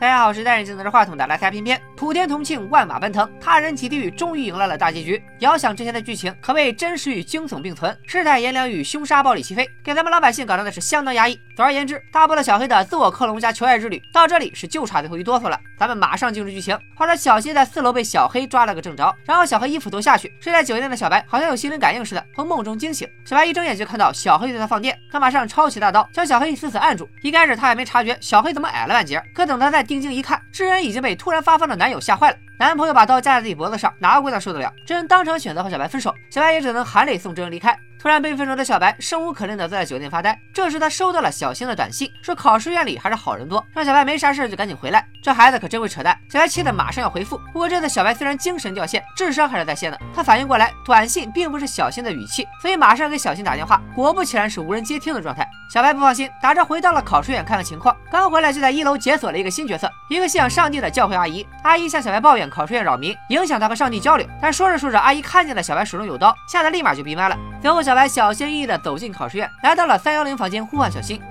大家好，我是戴眼镜拿着话筒的来开偏偏。普天同庆，万马奔腾，他人即地狱终于迎来了大结局。遥想之前的剧情，可谓真实与惊悚并存，世态炎凉与凶杀暴力齐飞，给咱们老百姓搞得那是相当压抑。总而言之，大波了小黑的自我克隆加求爱之旅到这里是就差最后一哆嗦了。咱们马上进入剧情。话说小新在四楼被小黑抓了个正着，然后小黑一斧头下去，睡在酒店的小白好像有心灵感应似的，从梦中惊醒。小白一睁眼就看到小黑对他放电，他马上抄起大刀将小黑死死按住。一开始他还没察觉小黑怎么矮了半截，可等他在定睛一看，智恩已经被突然发疯的男友吓坏了。男朋友把刀架在自己脖子上，哪个姑娘受得了？智恩当场选择和小白分手，小白也只能含泪送智恩离开。突然被分手的小白生无可恋的坐在酒店发呆。这时他收到了小新的短信，说考试院里还是好人多，让小白没啥事就赶紧回来。这孩子可真会扯淡！小白气得马上要回复。不过这次小白虽然精神掉线，智商还是在线的。他反应过来，短信并不是小新的语气，所以马上给小新打电话。果不其然，是无人接听的状态。小白不放心，打车回到了考试院看看情况。刚回来就在一楼解锁了一个新角色，一个信仰上帝的教会阿姨。阿姨向小白抱怨考试院扰民，影响他和上帝交流。但说着说着，阿姨看见了小白手中有刀，吓得立马就闭麦了。随后，小白小心翼翼。走进考试院，来到了三幺零房间，呼唤小新。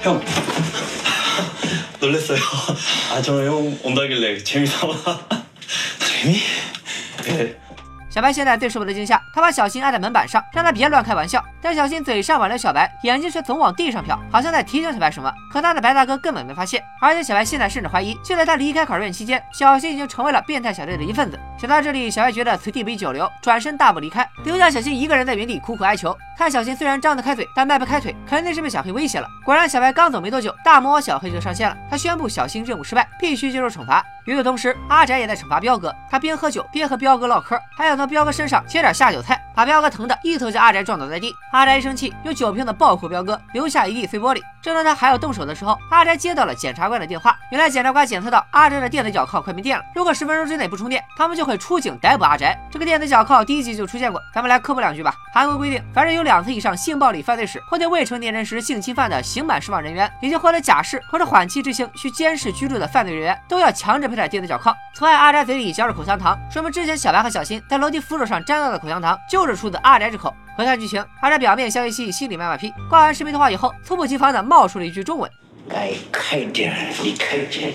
형놀랬어요아저는형온다길래재밌다고재미예小白现在最舍不得惊吓，他把小新按在门板上，让他别乱开玩笑。但小新嘴上挽留小白，眼睛却总往地上瞟，好像在提醒小白什么。可他的白大哥根本没发现，而且小白现在甚至怀疑，就在他离开考试院期间，小新已经成为了变态小队的一份子。 想到这里，小白觉得此地不宜久留，转身大步离开，留下小新一个人在原地苦苦哀求。看小新虽然张得开嘴，但迈不开腿，肯定是被小黑威胁了。果然，小白刚走没多久，大魔王小黑就上线了。他宣布小新任务失败，必须接受惩罚。与此同时，阿宅也在惩罚彪哥。他边喝酒边和彪哥唠嗑，还想从彪哥身上切点下酒菜，把彪哥疼得一头将阿宅撞倒在地。阿宅一生气，用酒瓶子爆哭彪哥，留下一地碎玻璃。正当他还要动手的时候，阿宅接到了检察官的电话。原来检察官检测到阿宅的电子脚铐快没电了，如果十分钟之内不充电，他们就会出警逮捕阿宅。这个电子脚铐第一集就出现过，咱们来科普两句吧。韩国规定，凡是有两次以上性暴力犯罪史或对未成年人实施性侵犯的刑满释放人员，以及获得假释或者缓期执行需监视居住的犯罪人员，都要强制佩戴电子脚铐。此外，阿宅嘴里嚼着口香糖，说明之前小白和小新在楼梯扶手上沾到的口香糖就是出自阿宅之口。回看剧情，阿宅表面笑嘻嘻，心里卖卖批。挂完视频通话以后，猝不及防的冒出了一句中文：“该开点，你开点。”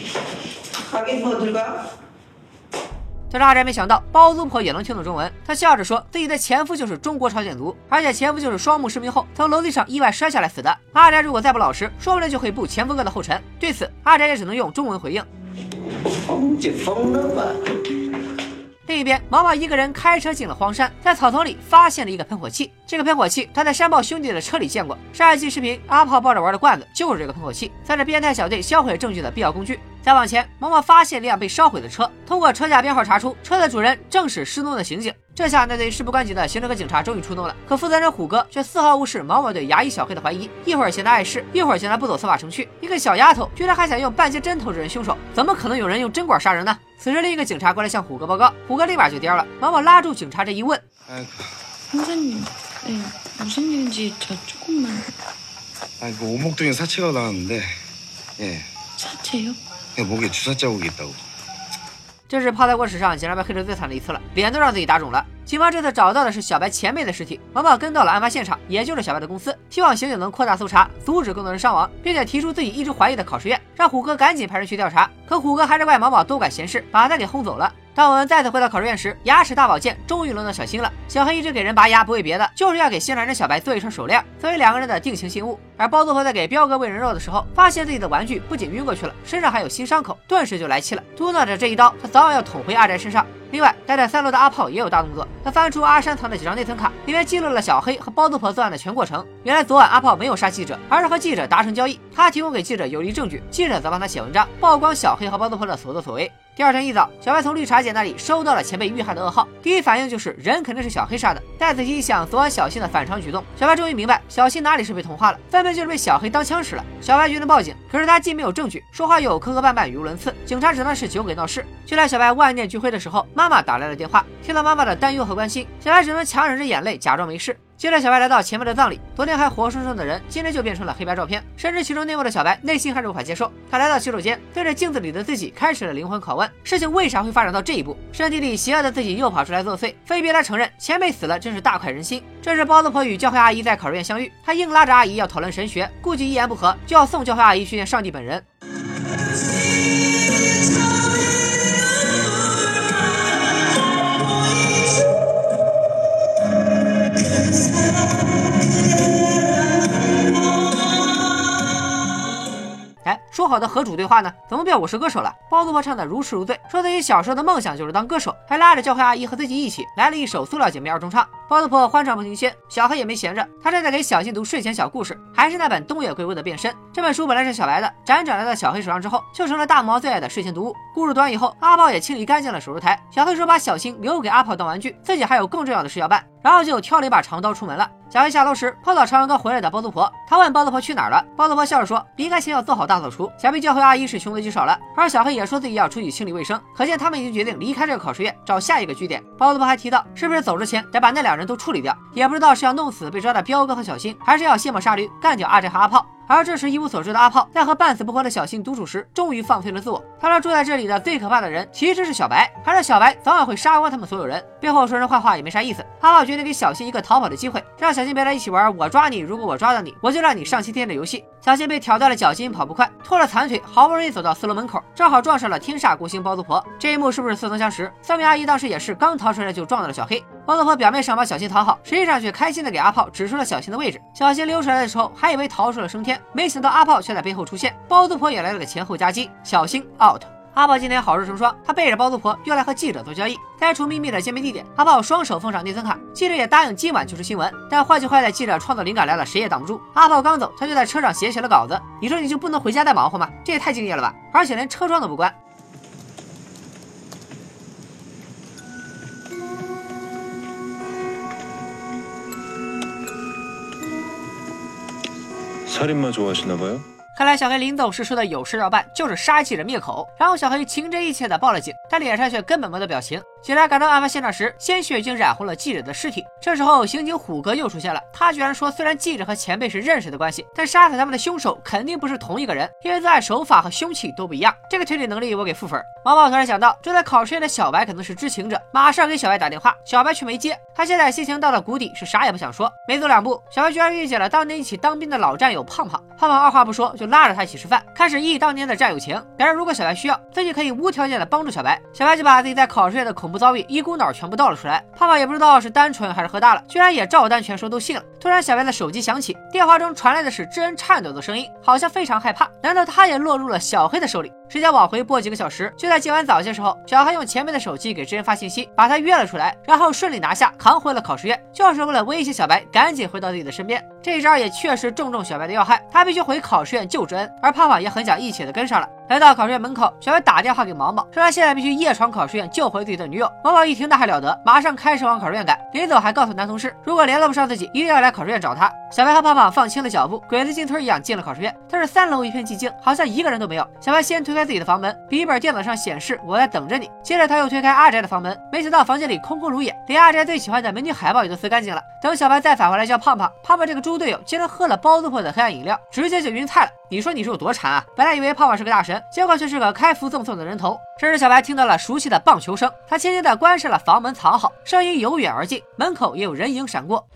但是阿宅没想到包租婆也能听懂中文，她笑着说自己的前夫就是中国朝鲜族，而且前夫就是双目失明后从楼梯上意外摔下来死的。阿宅如果再不老实，说不定就会步前夫哥的后尘。对此，阿宅也只能用中文回应。疯就疯了吧。另一边，毛毛一个人开车进了荒山，在草丛里发现了一个喷火器。这个喷火器他在山豹兄弟的车里见过。上一期视频阿炮抱着玩的罐子就是这个喷火器，算是变态小队销毁证据的必要工具。再往前，毛毛发现了辆被烧毁的车，通过车架编号查出车的主人正是失踪的刑警。这下，那对事不关己的刑侦和警察终于出动了。可负责人虎哥却丝毫无视毛毛对牙医小黑的怀疑，一会儿嫌他碍事，一会儿嫌他不走司法程序。一个小丫头居然还想用半截针头指认凶手，怎么可能有人用针管杀人呢？此时，另一个警察过来向虎哥报告，虎哥立马就蔫了，忙忙拉住警察这一问。哎，五十年，哎呀，五十年前他这个嘛，哎，我后脑勺有擦伤，但是，耶，擦伤？对，后脑勺有注射的痕迹，打过。这是泡特沃史上，竟然被黑得最惨的一次了，脸都让自己打肿了。警方这次找到的是小白前辈的尸体，毛毛跟到了案发现场，也就是小白的公司，希望刑警能扩大搜查，阻止更多人伤亡，并且提出自己一直怀疑的考试院，让虎哥赶紧派人去调查。可虎哥还是怪毛毛多管闲事，把他给轰走了。当我们再次回到考试院时，牙齿大保健终于轮到小新了。小黑一直给人拔牙，不为别的，就是要给新来人小白做一串手链，作为两个人的定情信物。而包租婆在给彪哥喂人肉的时候，发现自己的玩具不仅晕过去了，身上还有新伤口，顿时就来气了，嘟囔着这一刀，他早晚要捅回阿宅身上。另外，待在三楼的阿炮也有大动作，他翻出阿山藏的几张内存卡，里面记录了小黑和包租婆作案的全过程。原来昨晚阿炮没有杀记者，而是和记者达成交易，他提供给记者有力证据，记者则帮他写文章，曝光小黑和包租婆的所作所为。第二天一早，小白从绿茶姐那里收到了前辈遇害的噩耗，第一反应就是人肯定是小黑杀的。再仔细一想，昨晚小新的反常举动，小白终于明白小新哪里是被同化了，分明就是被小黑当枪使了。小白决定报警，可是他既没有证据，说话又磕磕绊绊，语无伦次，警察只能是酒鬼闹事。就在小白万念俱灰的时候，妈妈打来了电话。听到妈妈的担忧和关心，小白只能强忍着眼泪，假装没事。接着，小白来到前辈的葬礼，昨天还活生生的人，今天就变成了黑白照片。深知其中内幕的小白，内心还是无法接受。他来到洗手间，对着镜子里的自己开始了灵魂拷问：事情为啥会发展到这一步？身体里邪恶的自己又跑出来作祟，非逼他承认前辈死了，真是大快人心。这时，包子婆与教会阿姨在考试院相遇，他硬拉着阿姨要讨论神学，估计一言不合就要送教会阿姨去见上帝本人。哎，说好的和主对话呢？怎么变我是歌手了？包租婆唱的如痴如醉，说自己小时候的梦想就是当歌手，还拉着教会阿姨和自己一起来了一首《塑料姐妹》二重唱。包租婆欢唱不停歇，小黑也没闲着，他正在给小新读睡前小故事，还是那本东野圭吾的《变身》。这本书本来是小白的，辗转来到小黑手上之后，就成了大毛最爱的睡前读物。故事读完以后，阿炮也清理干净了手术台。小黑说把小新留给阿炮当玩具，自己还有更重要的事要办，然后就挑了一把长刀出门了。小黑下楼时碰到朝阳哥回来的包租婆，他问包租婆去哪儿了，包租婆笑着说离开前要做好大扫除。想必教会阿姨是穷得极少了，而小黑也说自己要出去清理卫生，可见他们已经决定离开这个考试院，找下一个据点。包租婆还提到，是不是走之前得把那两人都处理掉？也不知道是要弄死被抓的彪哥和小新，还是要卸磨杀驴干掉阿宅和阿炮。而这时一无所知的阿炮，在和半死不活的小新独处时，终于放飞了自我。他说住在这里的最可怕的人其实是小白，还是小白早晚会杀光他们所有人。背后说人坏话也没啥意思。阿炮决定给小新一个逃跑的机会，让小新别来一起玩我抓你，如果我抓到你，我就让你上西天的游戏。小新被挑断了脚筋，跑不快，拖着残腿，好不容易走到四楼门口，正好撞上了天煞孤星包租婆。这一幕是不是似曾相识？三位阿姨当时也是刚逃出来就撞到了小黑。包租婆表面上把小新讨好，实际上却开心的给阿炮指出了小新的位置。小新溜出来的时候，还以为逃出了升天，没想到阿炮却在背后出现。包租婆也来了个前后夹击，小新 out。阿炮今天好事成双，他背着包租婆又来和记者做交易。在处秘密的见面地点，阿炮双手奉上内存卡，记者也答应今晚就是新闻。但坏就坏在记者创作灵感来了，谁也挡不住。阿炮刚走，他就在车上写起了稿子。你说你就不能回家再忙活吗？这也太敬业了吧！而且连车窗都不关。 살인마 좋아하시나 봐요? 看来小黑临走时说的有事要办，就是杀记者灭口。然后小黑情真意切的报了警，但脸上却根本没得表情。警察赶到案发现场时，鲜血已经染红了记者的尸体。这时候，刑警虎哥又出现了。他居然说，虽然记者和前辈是认识的关系，但杀死他们的凶手肯定不是同一个人，因为作案手法和凶器都不一样。这个推理能力我给负分。毛毛突然想到，住在考试院的小白可能是知情者，马上给小白打电话，小白却没接。他现在心情到了谷底，是啥也不想说。没走两步，小白居然遇见了当年一起当兵的老战友胖胖。胖胖二话不说就拉着他一起吃饭，开始忆当年的战友情。表示如果小白需要，自己可以无条件的帮助小白。小白就把自己在考试院的恐怖遭遇一股脑全部倒了出来。胖胖也不知道是单纯还是喝大了，居然也照单全收，都信了。突然，小白的手机响起，电话中传来的是知恩颤抖的声音，好像非常害怕。难道他也落入了小黑的手里？时间往回拨几个小时，就在今晚早些时候，小黑用前辈的手机给知恩发信息，把他约了出来，然后顺利拿下，扛回了考试院，就是为了威胁小白赶紧回到自己的身边。这一招也确实正中小白的要害，他必须回考试院救知恩，而胖胖也很讲义气的跟上了。来到考试院门口，小白打电话给毛毛，说他现在必须夜闯考试院救回自己的女友。毛毛一听那还了得，马上开始往考试院赶，临走还告诉男同事，如果联络不上自己，一定要来考试院找他。小白和胖胖放轻了脚步，鬼子进村一样进了考试院。但是三楼一片寂静，好像一个人都没有。小白先推开开自己的房门，笔记本电脑上显示我在等着你。接着他又推开阿宅的房门，没想到房间里空空如也，连阿宅最喜欢的美女海报也都撕干净了。等小白再返回来叫胖胖，胖胖这个猪队友竟然喝了包子铺的黑暗饮料，直接就晕菜了。你说你是有多馋啊？本来以为胖胖是个大神，结果却是个开服赠送的人头。这时小白听到了熟悉的棒球声，他轻轻地关上了房门，藏好，声音由远而近，门口也有人影闪过。